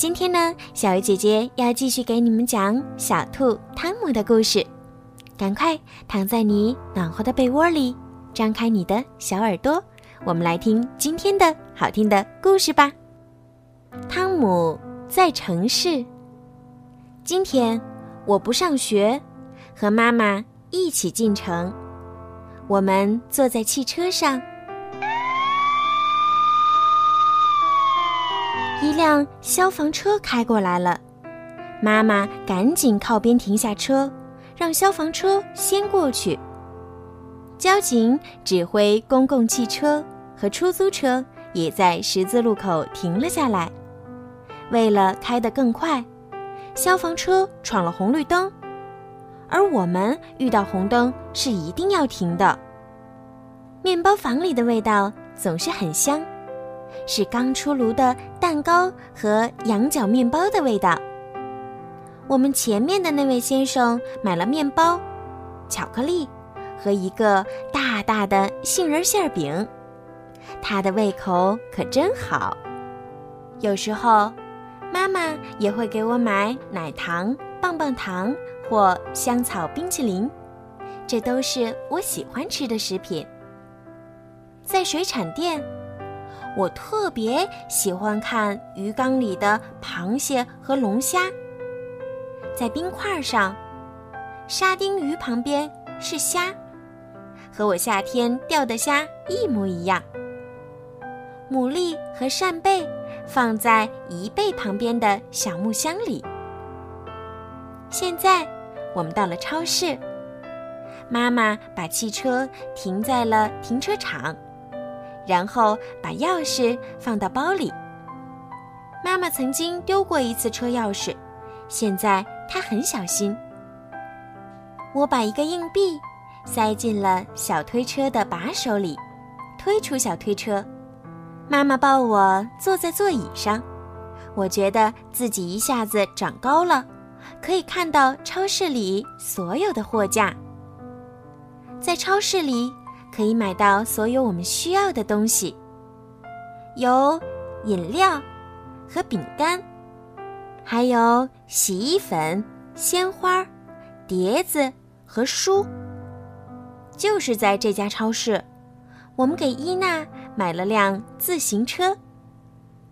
今天呢，小鱼姐姐要继续给你们讲小兔汤姆的故事。赶快躺在你暖和的被窝里，张开你的小耳朵，我们来听今天的好听的故事吧。汤姆在城市。今天我不上学，和妈妈一起进城。我们坐在汽车上。一辆消防车开过来了，妈妈赶紧靠边停下车，让消防车先过去。交警指挥公共汽车和出租车也在十字路口停了下来。为了开得更快，消防车闯了红绿灯，而我们遇到红灯是一定要停的。面包房里的味道总是很香。是刚出炉的蛋糕和羊角面包的味道。我们前面的那位先生买了面包、巧克力和一个大大的杏仁馅饼，他的胃口可真好。有时候，妈妈也会给我买奶糖、棒棒糖或香草冰淇淋，这都是我喜欢吃的食品。在水产店。我特别喜欢看鱼缸里的螃蟹和龙虾。在冰块上，沙丁鱼旁边是虾，和我夏天钓的虾一模一样。牡蛎和扇贝放在贻贝旁边的小木箱里。现在我们到了超市，妈妈把汽车停在了停车场。然后把钥匙放到包里。妈妈曾经丢过一次车钥匙，现在她很小心。我把一个硬币塞进了小推车的把手里，推出小推车。妈妈抱我坐在座椅上，我觉得自己一下子长高了，可以看到超市里所有的货架。在超市里。可以买到所有我们需要的东西，有饮料和饼干，还有洗衣粉、鲜花、碟子和书。就是在这家超市，我们给伊娜买了辆自行车。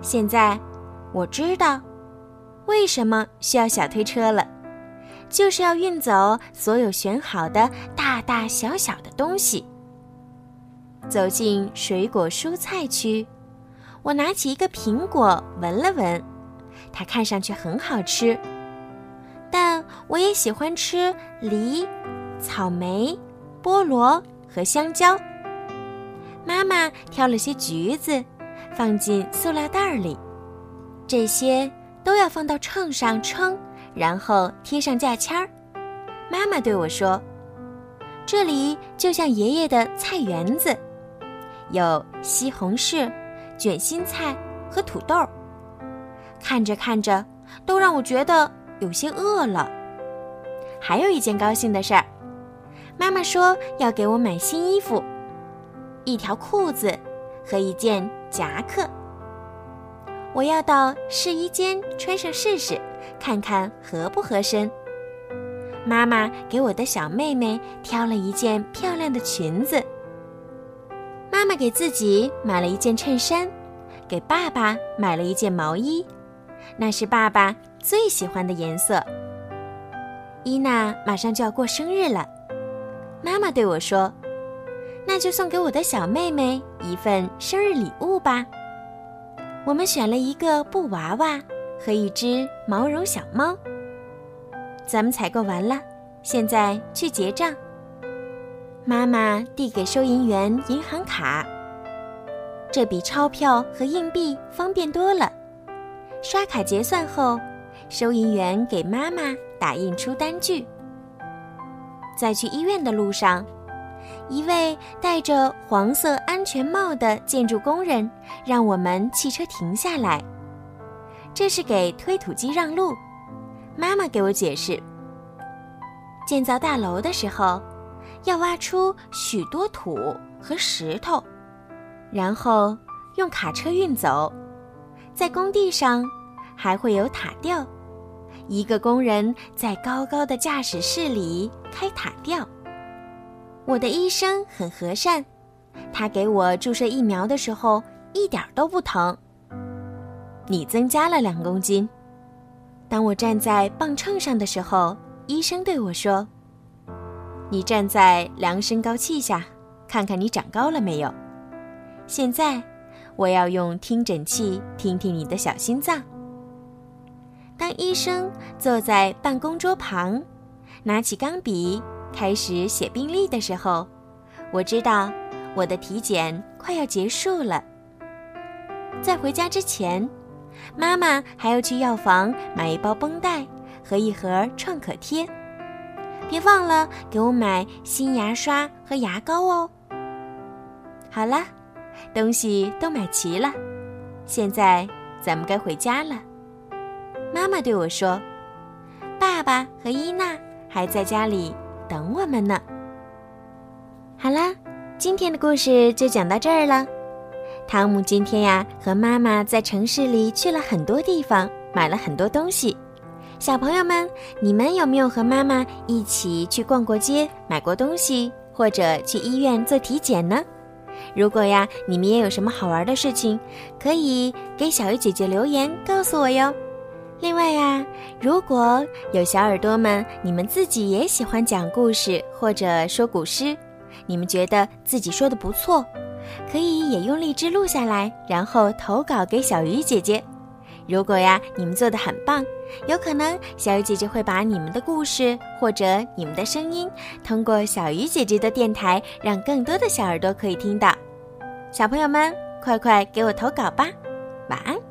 现在我知道为什么需要小推车了，就是要运走所有选好的大大小小的东西。走进水果蔬菜区，我拿起一个苹果闻了闻，它看上去很好吃。但我也喜欢吃梨、草莓、菠萝和香蕉。妈妈挑了些橘子，放进塑料袋里，这些都要放到秤上称，然后贴上价签儿。妈妈对我说：“这里就像爷爷的菜园子。”有西红柿、卷心菜和土豆，看着看着都让我觉得有些饿了。还有一件高兴的事儿，妈妈说要给我买新衣服，一条裤子和一件夹克。我要到试衣间穿上试试，看看合不合身。妈妈给我的小妹妹挑了一件漂亮的裙子。妈妈给自己买了一件衬衫，给爸爸买了一件毛衣，那是爸爸最喜欢的颜色。伊娜马上就要过生日了，妈妈对我说：“那就送给我的小妹妹一份生日礼物吧。”我们选了一个布娃娃和一只毛绒小猫。咱们采购完了，现在去结账。妈妈递给收银员银行卡，这比钞票和硬币方便多了。刷卡结算后，收银员给妈妈打印出单据，在去医院的路上，一位戴着黄色安全帽的建筑工人让我们汽车停下来，这是给推土机让路。妈妈给我解释，建造大楼的时候要挖出许多土和石头，然后用卡车运走，在工地上还会有塔吊。一个工人在高高的驾驶室里开塔吊。我的医生很和善，他给我注射疫苗的时候一点都不疼。你增加了两公斤。当我站在磅秤上的时候，医生对我说：“你站在量身高器下，看看你长高了没有。”现在，我要用听诊器听听你的小心脏。当医生坐在办公桌旁，拿起钢笔开始写病历的时候，我知道我的体检快要结束了。在回家之前，妈妈还要去药房买一包绷带和一盒创可贴，别忘了给我买新牙刷和牙膏哦。好了，东西都买齐了，现在咱们该回家了。妈妈对我说：“爸爸和伊娜还在家里等我们呢。”好啦，今天的故事就讲到这儿了。汤姆今天呀和妈妈在城市里去了很多地方，买了很多东西。小朋友们，你们有没有和妈妈一起去逛过街、买过东西，或者去医院做体检呢？如果呀你们也有什么好玩的事情，可以给小鱼姐姐留言告诉我哟。另外呀，如果有小耳朵们，你们自己也喜欢讲故事或者说古诗，你们觉得自己说的不错，可以也用荔枝录下来，然后投稿给小鱼姐姐。如果呀，你们做的很棒，有可能小鱼姐姐会把你们的故事或者你们的声音，通过小鱼姐姐的电台，让更多的小耳朵可以听到。小朋友们，快快给我投稿吧，晚安。